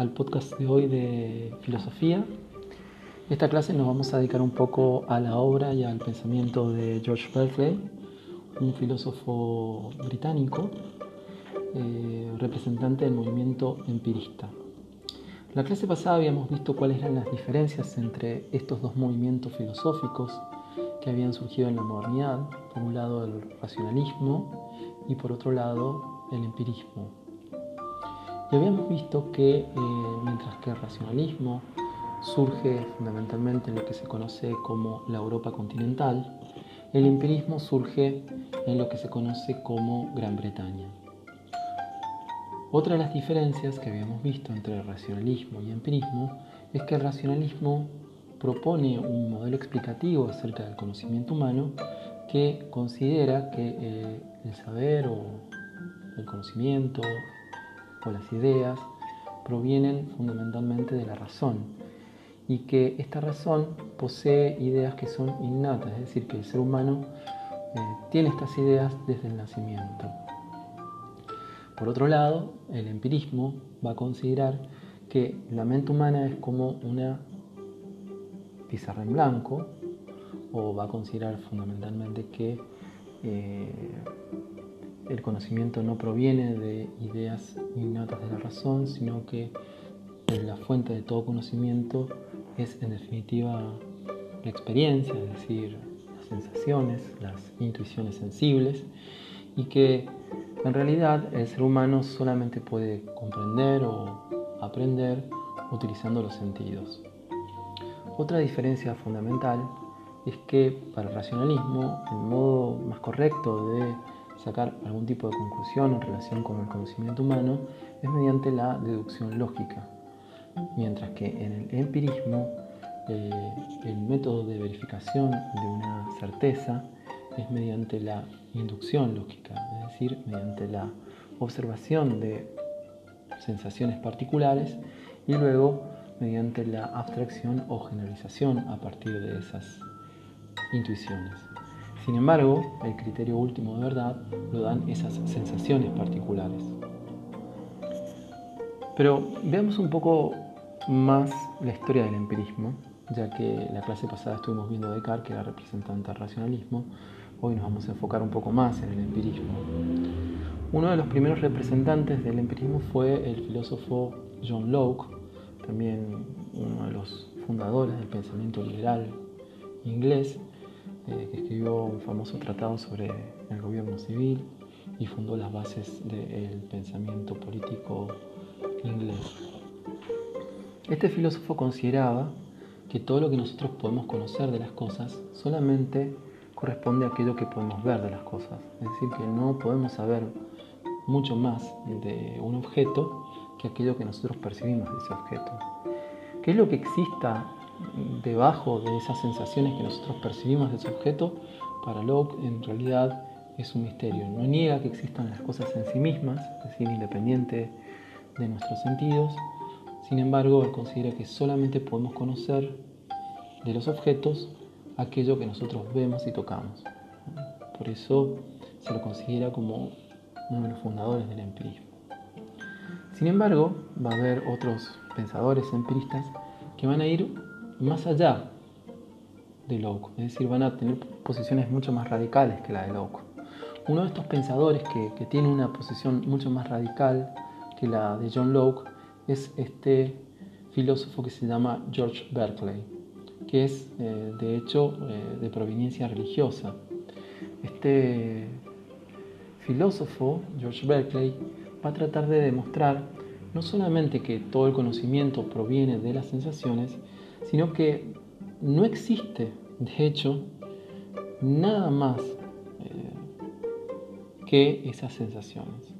al podcast de hoy de filosofía. Esta clase nos vamos a dedicar un poco a la obra y al pensamiento de George Berkeley, un filósofo británico, eh, representante del movimiento empirista. La clase pasada habíamos visto cuáles eran las diferencias entre estos dos movimientos filosóficos que habían surgido en la modernidad, por un lado el racionalismo y por otro lado el empirismo. Y habíamos visto que eh, mientras que el racionalismo surge fundamentalmente en lo que se conoce como la Europa continental, el empirismo surge en lo que se conoce como Gran Bretaña. Otra de las diferencias que habíamos visto entre el racionalismo y empirismo es que el racionalismo propone un modelo explicativo acerca del conocimiento humano que considera que eh, el saber o el conocimiento o las ideas provienen fundamentalmente de la razón y que esta razón posee ideas que son innatas, es decir, que el ser humano eh, tiene estas ideas desde el nacimiento. Por otro lado, el empirismo va a considerar que la mente humana es como una pizarra en blanco, o va a considerar fundamentalmente que eh, el conocimiento no proviene de ideas innatas de la razón, sino que la fuente de todo conocimiento es en definitiva la experiencia, es decir, las sensaciones, las intuiciones sensibles, y que en realidad el ser humano solamente puede comprender o aprender utilizando los sentidos. Otra diferencia fundamental es que para el racionalismo el modo más correcto de sacar algún tipo de conclusión en relación con el conocimiento humano es mediante la deducción lógica, mientras que en el empirismo eh, el método de verificación de una certeza es mediante la inducción lógica, es decir, mediante la observación de sensaciones particulares y luego mediante la abstracción o generalización a partir de esas intuiciones. Sin embargo, el criterio último de verdad lo dan esas sensaciones particulares. Pero veamos un poco más la historia del empirismo, ya que la clase pasada estuvimos viendo Descartes, que era representante del racionalismo, hoy nos vamos a enfocar un poco más en el empirismo. Uno de los primeros representantes del empirismo fue el filósofo John Locke, también uno de los fundadores del pensamiento liberal inglés, eh, que escribió un famoso tratado sobre el gobierno civil y fundó las bases del pensamiento político inglés. Este filósofo consideraba que todo lo que nosotros podemos conocer de las cosas solamente corresponde a aquello que podemos ver de las cosas. Es decir, que no podemos saber mucho más de un objeto que aquello que nosotros percibimos de ese objeto. ¿Qué es lo que exista debajo de esas sensaciones que nosotros percibimos de ese objeto, para Locke en realidad es un misterio. No niega que existan las cosas en sí mismas, es decir, independiente de nuestros sentidos. Sin embargo, él considera que solamente podemos conocer de los objetos aquello que nosotros vemos y tocamos. Por eso se lo considera como uno de los fundadores del empirismo. Sin embargo, va a haber otros pensadores empiristas que van a ir más allá de Locke, es decir, van a tener posiciones mucho más radicales que la de Locke. Uno de estos pensadores que, tiene una posición mucho más radical que la de John Locke es este filósofo que se llama George Berkeley, que es eh, de hecho eh, de proveniencia religiosa. Este filósofo, George Berkeley, va a tratar de demostrar no solamente que todo el conocimiento proviene de las sensaciones, sino que no existe, de hecho, nada más eh, que esas sensaciones.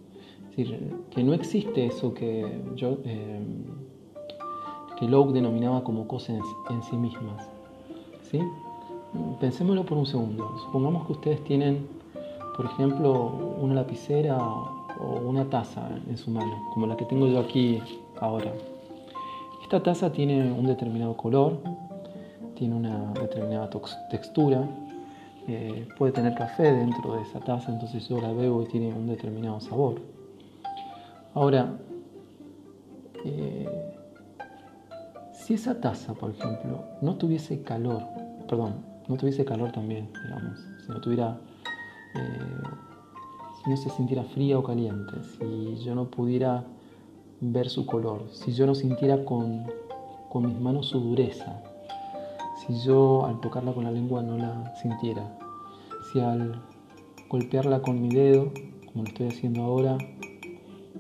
Es decir, que no existe eso que, eh, que Locke denominaba como cosas en, sí mismas. ¿sí? Pensémoslo por un segundo. Supongamos que ustedes tienen, por ejemplo, una lapicera o una taza en su mano, como la que tengo yo aquí ahora. Esta taza tiene un determinado color, tiene una determinada textura, eh, puede tener café dentro de esa taza, entonces yo la bebo y tiene un determinado sabor. Ahora, eh, si esa taza, por ejemplo, no tuviese calor, perdón, no tuviese calor también, digamos, si no tuviera, eh, si no se sintiera fría o caliente, si yo no pudiera ver su color, si yo no sintiera con, con mis manos su dureza, si yo al tocarla con la lengua no la sintiera, si al golpearla con mi dedo, como lo estoy haciendo ahora,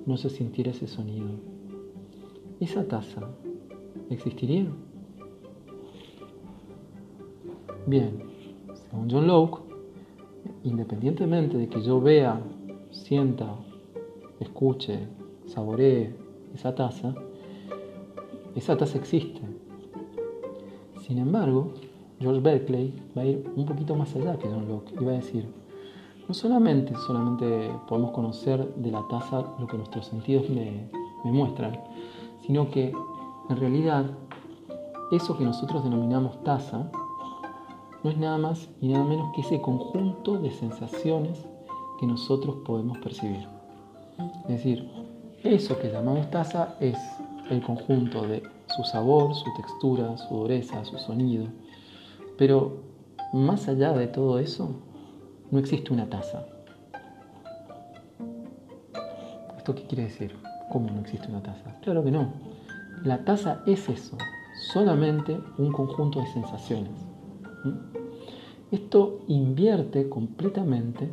no se sintiera ese sonido. ¿Esa taza existiría? Bien, según John Locke, independientemente de que yo vea, sienta, escuche, saboree esa taza, esa taza existe. Sin embargo, George Berkeley va a ir un poquito más allá que John Locke y va a decir, no solamente, solamente podemos conocer de la taza lo que nuestros sentidos me, me muestran, sino que en realidad eso que nosotros denominamos taza no es nada más y nada menos que ese conjunto de sensaciones que nosotros podemos percibir. Es decir, eso que llamamos taza es el conjunto de su sabor, su textura, su dureza, su sonido. Pero más allá de todo eso, no existe una taza. ¿Esto qué quiere decir? ¿Cómo no existe una taza? Claro que no. La taza es eso, solamente un conjunto de sensaciones. Esto invierte completamente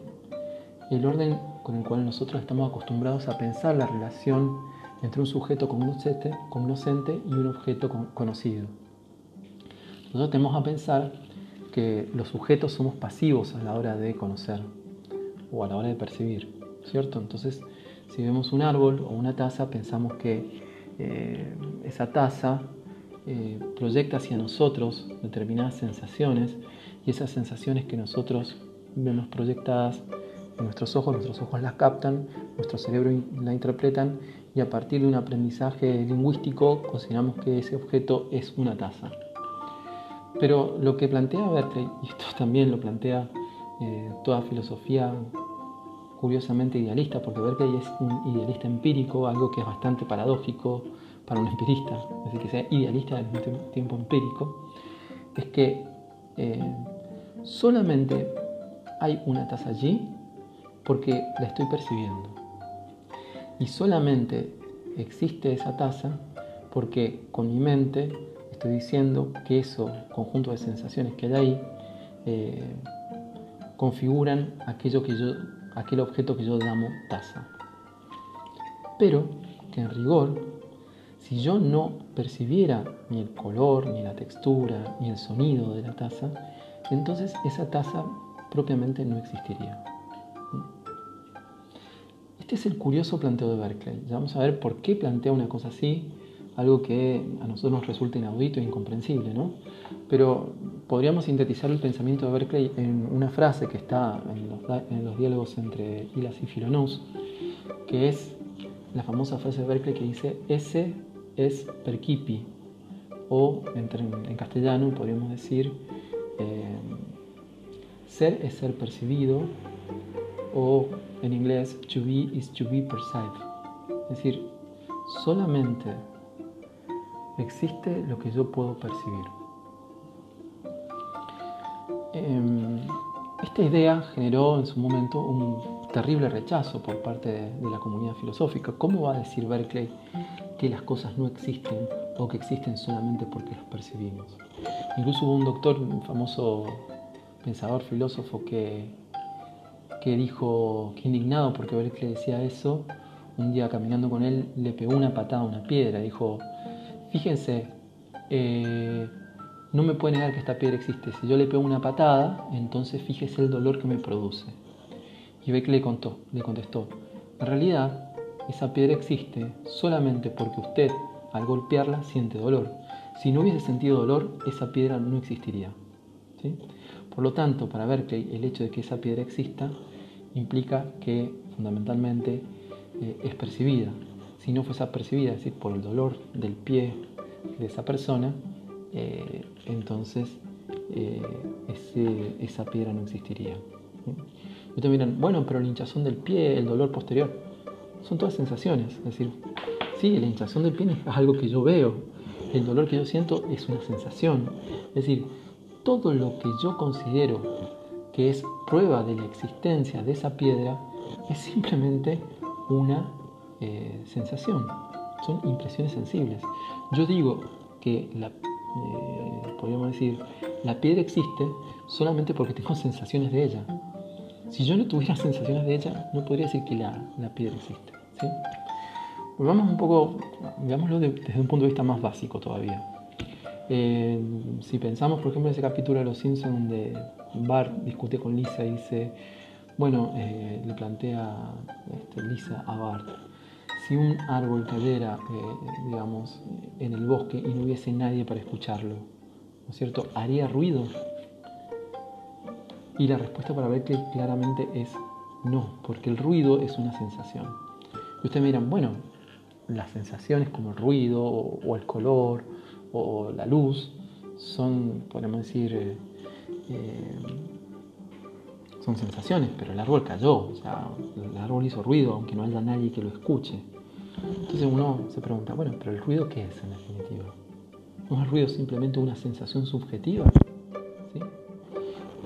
el orden con el cual nosotros estamos acostumbrados a pensar la relación entre un sujeto cognoscente, y un objeto conocido. Nosotros tenemos a pensar que los sujetos somos pasivos a la hora de conocer o a la hora de percibir, ¿cierto? Entonces, si vemos un árbol o una taza, pensamos que eh, esa taza eh, proyecta hacia nosotros determinadas sensaciones y esas sensaciones que nosotros vemos proyectadas nuestros ojos, nuestros ojos las captan, nuestro cerebro la interpretan y a partir de un aprendizaje lingüístico consideramos que ese objeto es una taza. Pero lo que plantea Berkeley, y esto también lo plantea eh, toda filosofía curiosamente idealista, porque Berkeley es un idealista empírico, algo que es bastante paradójico para un empirista, es decir, que sea idealista al mismo tiempo empírico, es que eh, solamente hay una taza allí porque la estoy percibiendo. Y solamente existe esa taza porque con mi mente estoy diciendo que eso conjunto de sensaciones que hay ahí eh, configuran aquello que yo aquel objeto que yo llamo taza. Pero que en rigor, si yo no percibiera ni el color, ni la textura, ni el sonido de la taza, entonces esa taza propiamente no existiría. Este es el curioso planteo de Berkeley. Vamos a ver por qué plantea una cosa así, algo que a nosotros nos resulta inaudito e incomprensible, ¿no? Pero podríamos sintetizar el pensamiento de Berkeley en una frase que está en los, diálogos entre Hilas y Filonous, que es la famosa frase de Berkeley que dice ese es percipi, o en, castellano podríamos decir eh, ser es ser percibido, o en inglés to be is to be perceived. Es decir, solamente existe lo que yo puedo percibir. Em, esta idea generó en su momento un terrible rechazo por parte de, la comunidad filosófica. ¿Cómo va a decir Berkeley que las cosas no existen o que existen solamente porque las percibimos? Incluso hubo un doctor, un famoso pensador, filósofo, que, que dijo que indignado porque Berkeley decía eso, un día caminando con él le pegó una patada a una piedra. Dijo, fíjense, eh, no me puede negar que esta piedra existe. Si yo le pego una patada, entonces fíjese el dolor que me produce. Y que le, contó, le contestó, en realidad esa piedra existe solamente porque usted al golpearla siente dolor. Si no hubiese sentido dolor, esa piedra no existiría. Por lo tanto, para Berkeley, el hecho de que esa piedra exista implica que fundamentalmente eh, es percibida. Si no fuese percibida, es decir, por el dolor del pie de esa persona, eh, entonces eh, esa piedra no existiría. Y te miran, bueno, pero la hinchazón del pie, el dolor posterior, son todas sensaciones. Es decir, sí, la hinchazón del pie es algo que yo veo, el dolor que yo siento es una sensación. Es decir, todo lo que yo considero que es prueba de la existencia de esa piedra es simplemente una eh, sensación. Son impresiones sensibles. Yo digo que la, eh, podríamos decir, la piedra existe solamente porque tengo sensaciones de ella. Si yo no tuviera sensaciones de ella, no podría decir que la, piedra existe. ¿sí? Volvamos un poco, veámoslo desde un punto de vista más básico todavía. Eh, si pensamos, por ejemplo, en ese capítulo de Los Simpsons donde Bart discute con Lisa y dice, bueno, eh, le plantea este, Lisa a Bart, si un árbol cayera, eh, digamos, en el bosque y no hubiese nadie para escucharlo, ¿no es cierto? ¿Haría ruido? Y la respuesta para ver que claramente es no, porque el ruido es una sensación. Y ustedes me dirán, bueno, las sensaciones como el ruido o, el color o la luz son, podemos decir, eh, eh, son sensaciones, pero el árbol cayó, o sea, el árbol hizo ruido aunque no haya nadie que lo escuche. Entonces uno se pregunta, bueno, pero el ruido qué es en definitiva? ¿No es el ruido simplemente una sensación subjetiva?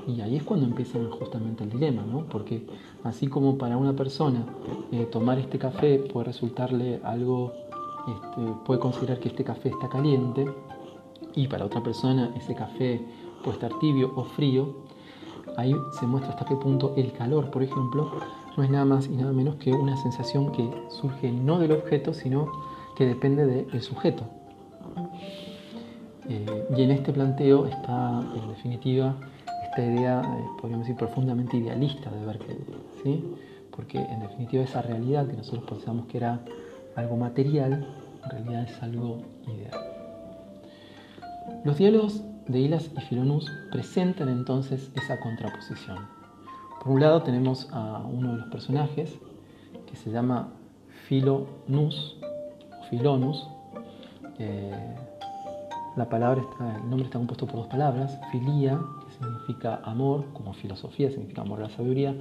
Y ahí es cuando empieza justamente el dilema, ¿no? Porque así como para una persona eh, tomar este café puede resultarle algo, este, puede considerar que este café está caliente, y para otra persona ese café puede estar tibio o frío, ahí se muestra hasta qué punto el calor, por ejemplo, no es nada más y nada menos que una sensación que surge no del objeto, sino que depende del sujeto. Eh, y en este planteo está, en definitiva, esta idea, eh, podríamos decir, profundamente idealista de Berkeley, ¿sí? porque en definitiva esa realidad que nosotros pensamos que era algo material, en realidad es algo ideal. Los diálogos de Hilas y Filonus presentan entonces esa contraposición. Por un lado tenemos a uno de los personajes que se llama Filonus, Filonus. Eh, la palabra está, el nombre está compuesto por dos palabras, filia, significa amor, como filosofía significa amor a la sabiduría,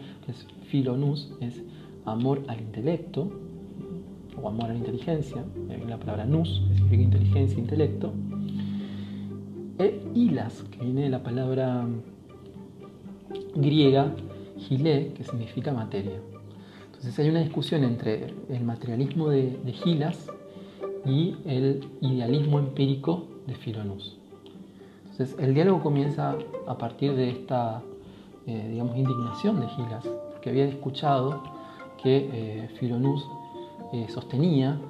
filonus, es amor al intelecto, o amor a la inteligencia, la palabra nous, que significa inteligencia, intelecto, e hilas, que viene de la palabra griega gilé, que significa materia. Entonces hay una discusión entre el materialismo de, de Gilas y el idealismo empírico de Filonus. Entonces, el diálogo comienza a partir de esta, eh, digamos, indignación de Gilas, que había escuchado que eh, Filonus eh, sostenía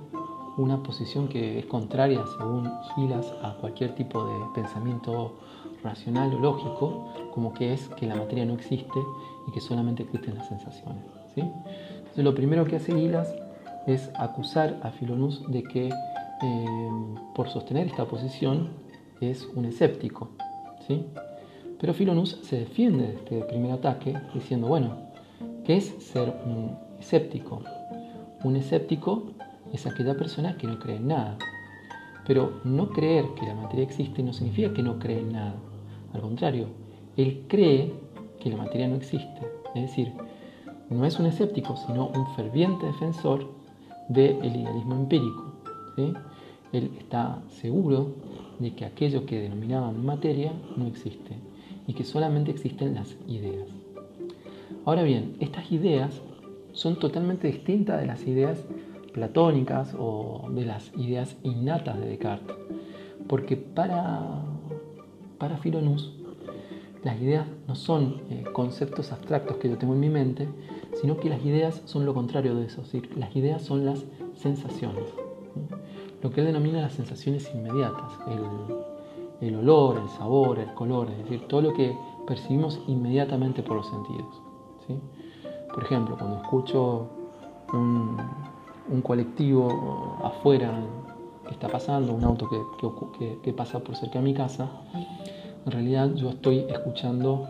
una posición que es contraria, según Gilas, a cualquier tipo de pensamiento racional o lógico, como que es que la materia no existe y que solamente existen las sensaciones. ¿sí? Entonces, lo primero que hace Gilas es acusar a Filonus de que por sostener esta posición es un escéptico. ¿sí? Pero Filonus se defiende de este primer ataque diciendo, bueno, ¿qué es ser un escéptico? Un escéptico es aquella persona que no cree en nada. Pero no creer que la materia existe no significa que no cree en nada. Al contrario, él cree que la materia no existe. Es decir, no es un escéptico, sino un ferviente defensor del idealismo empírico. Él está seguro de que aquello que denominaban materia no existe y que solamente existen las ideas. Ahora bien, estas ideas son totalmente distintas de las ideas platónicas o de las ideas innatas de Descartes, porque para, para Filonus las ideas no son eh, conceptos abstractos que yo tengo en mi mente, sino que las ideas son lo contrario de eso, es decir, las ideas son las sensaciones lo que él denomina las sensaciones inmediatas, el, olor, el sabor, el color, es decir, todo lo que percibimos inmediatamente por los sentidos. Por ejemplo, cuando escucho un, colectivo afuera que está pasando, un auto que, pasa por cerca de mi casa, en realidad yo estoy escuchando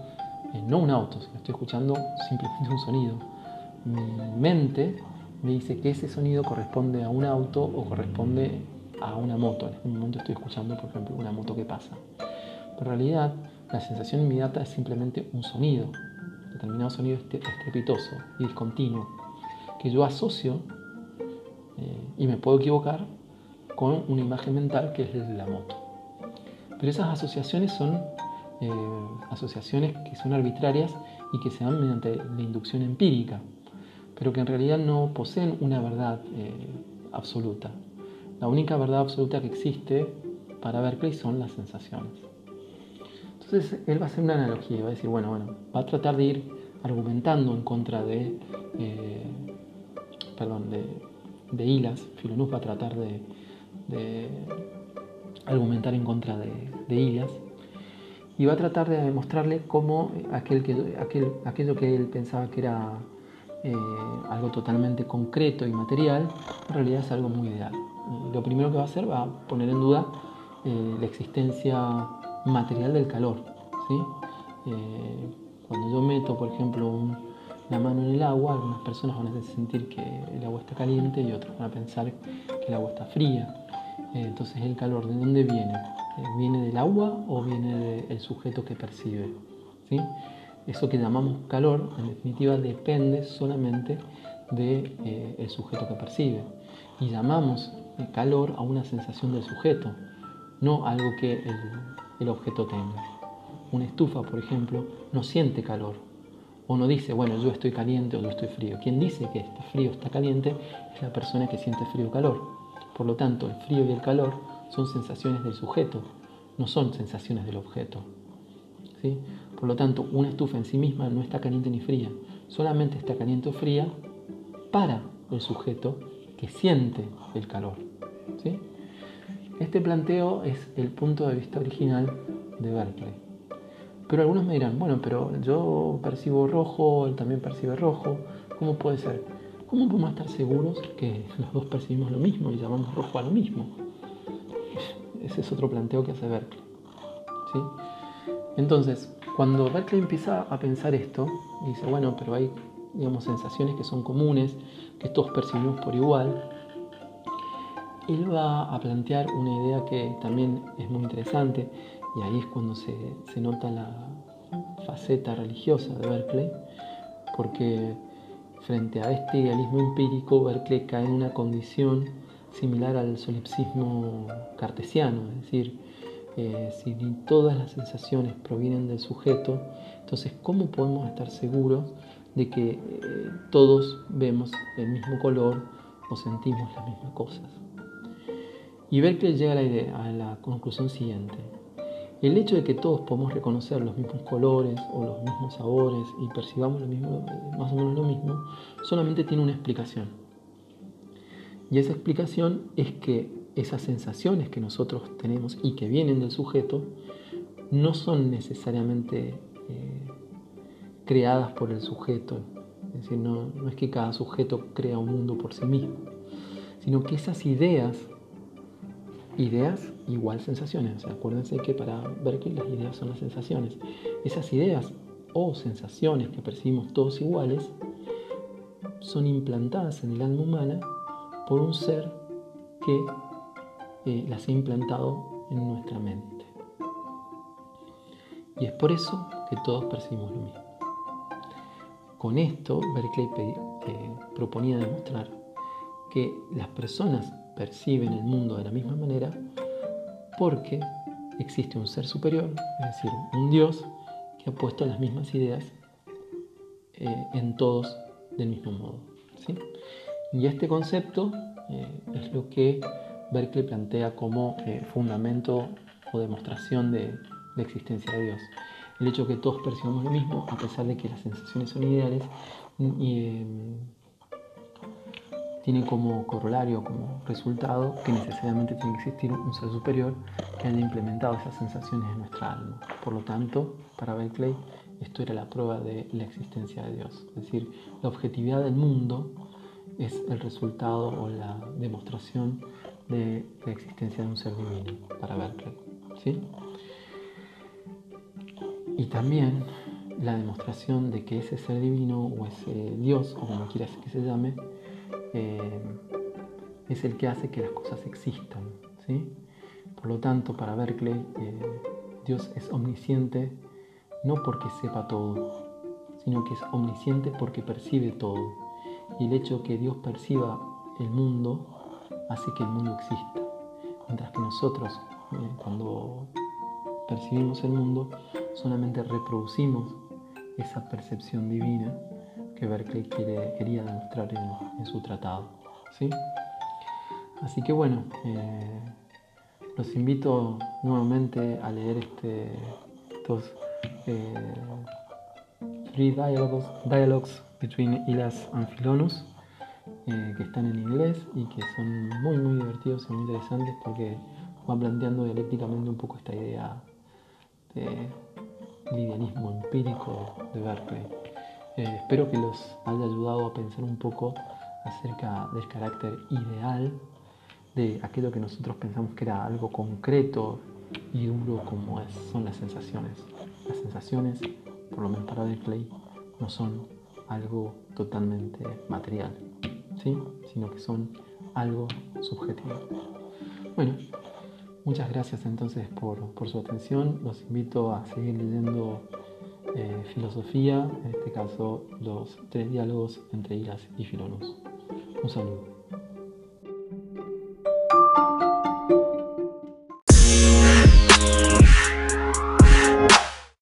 eh, no un auto, sino estoy escuchando simplemente un sonido. Mi mente me dice que ese sonido corresponde a un auto o corresponde a una moto. En este momento estoy escuchando, por ejemplo, una moto que pasa. Pero en realidad, la sensación inmediata es simplemente un sonido, determinado sonido estrepitoso y discontinuo, que yo asocio, eh, y me puedo equivocar, con una imagen mental que es la moto. Pero esas asociaciones son eh, asociaciones que son arbitrarias y que se dan mediante la inducción empírica, pero que en realidad no poseen una verdad eh, absoluta. La única verdad absoluta que existe para Berkeley son las sensaciones. Entonces él va a hacer una analogía, va a decir, bueno, bueno, va a tratar de ir argumentando en contra de, eh, perdón, de, de Hilas, Filonuz va a tratar de, argumentar en contra de, de Hilas, y va a tratar de demostrarle cómo aquel que, aquel, aquello que él pensaba que era eh, algo totalmente concreto y material, en realidad es algo muy ideal. lo primero que va a hacer va a poner en duda eh, la existencia material del calor. ¿sí? Eh, cuando yo meto, por ejemplo, la mano en el agua, algunas personas van a sentir que el agua está caliente y otros van a pensar que el agua está fría. entonces, ¿el calor de dónde viene? ¿Viene del agua o viene del sujeto que percibe? ¿sí? Eso que llamamos calor, en definitiva, depende solamente del de, eh, sujeto que percibe. Y llamamos calor a una sensación del sujeto, no algo que el, el objeto tenga. Una estufa, por ejemplo, no siente calor, o no dice, bueno, yo estoy caliente o yo estoy frío. Quien dice que está frío o está caliente es la persona que siente frío o calor. Por lo tanto, el frío y el calor son sensaciones del sujeto, no son sensaciones del objeto. ¿sí? Por lo tanto, una estufa en sí misma no está caliente ni fría, solamente está caliente o fría para el sujeto que siente el calor. ¿sí? Este planteo es el punto de vista original de Berkeley. Pero algunos me dirán, bueno, pero yo percibo rojo, él también percibe rojo, ¿cómo puede ser? ¿Cómo podemos estar seguros que los dos percibimos lo mismo y llamamos rojo a lo mismo? Ese es otro planteo que hace Berkeley. ¿sí? Entonces, cuando Berkeley empieza a pensar esto, dice, bueno, pero hay digamos, sensaciones que son comunes, que todos percibimos por igual, él va a plantear una idea que también es muy interesante, y ahí es cuando se, se nota la faceta religiosa de Berkeley, porque frente a este idealismo empírico, Berkeley cae en una condición similar al solipsismo cartesiano, es decir, eh, si todas las sensaciones provienen del sujeto, entonces ¿cómo podemos estar seguros de que eh, todos vemos el mismo color o sentimos las mismas cosas? Y Berkeley llega a la idea, a la conclusión siguiente. El hecho de que todos podemos reconocer los mismos colores o los mismos sabores y percibamos lo mismo, más o menos lo mismo, solamente tiene una explicación. Y esa explicación es que esas sensaciones que nosotros tenemos y que vienen del sujeto no son necesariamente eh, creadas por el sujeto. Es decir, no, no, es que cada sujeto crea un mundo por sí mismo, sino que esas ideas, ideas igual sensaciones. acuérdense que para que las ideas son las sensaciones. Esas ideas o sensaciones que percibimos todos iguales son implantadas en el alma humana por un ser que eh, las he implantado en nuestra mente. Y es por eso que todos percibimos lo mismo. Con esto, Berkeley eh, proponía demostrar que las personas perciben el mundo de la misma manera porque existe un ser superior, es decir, un Dios que ha puesto las mismas ideas eh, en todos del mismo modo. Y este concepto es lo que Berkeley plantea como eh, fundamento o demostración de la existencia de Dios. El hecho de que todos percibamos lo mismo, a pesar de que las sensaciones son ideales, eh, tiene como corolario, como resultado, que necesariamente tiene que existir un ser superior que haya implementado esas sensaciones en nuestra alma. Por lo tanto, para Berkeley, esto era la prueba de la existencia de Dios. Es decir, la objetividad del mundo es el resultado o la demostración de la existencia de un ser divino para Berkeley. ¿sí? Y también la demostración de que ese ser divino o ese Dios, o como quieras que se llame, eh, es el que hace que las cosas existan. ¿sí? Por lo tanto, para Berkeley, eh, Dios es omnisciente no porque sepa todo, sino que es omnisciente porque percibe todo. Y el hecho que Dios perciba el mundo hace que el mundo exista. Mientras que nosotros, eh, cuando percibimos el mundo, solamente reproducimos esa percepción divina que Berkeley quería demostrar en, su tratado. ¿sí? Así que bueno, eh, los invito nuevamente a leer este, estos eh, Three Dialogues, dialogues Between Ilas and Philonous, eh, que están en inglés y que son muy muy divertidos y muy interesantes porque van planteando dialécticamente un poco esta idea de idealismo empírico de Berkeley. Eh, espero que los haya ayudado a pensar un poco acerca del carácter ideal de aquello que nosotros pensamos que era algo concreto y duro como es, son las sensaciones. Las sensaciones, por lo menos para Berkeley, no son algo totalmente material, ¿sí? sino que son algo subjetivo. Bueno, muchas gracias entonces por, por su atención. Los invito a seguir leyendo eh, filosofía, en este caso los tres diálogos entre Iras y Filonos. Un saludo.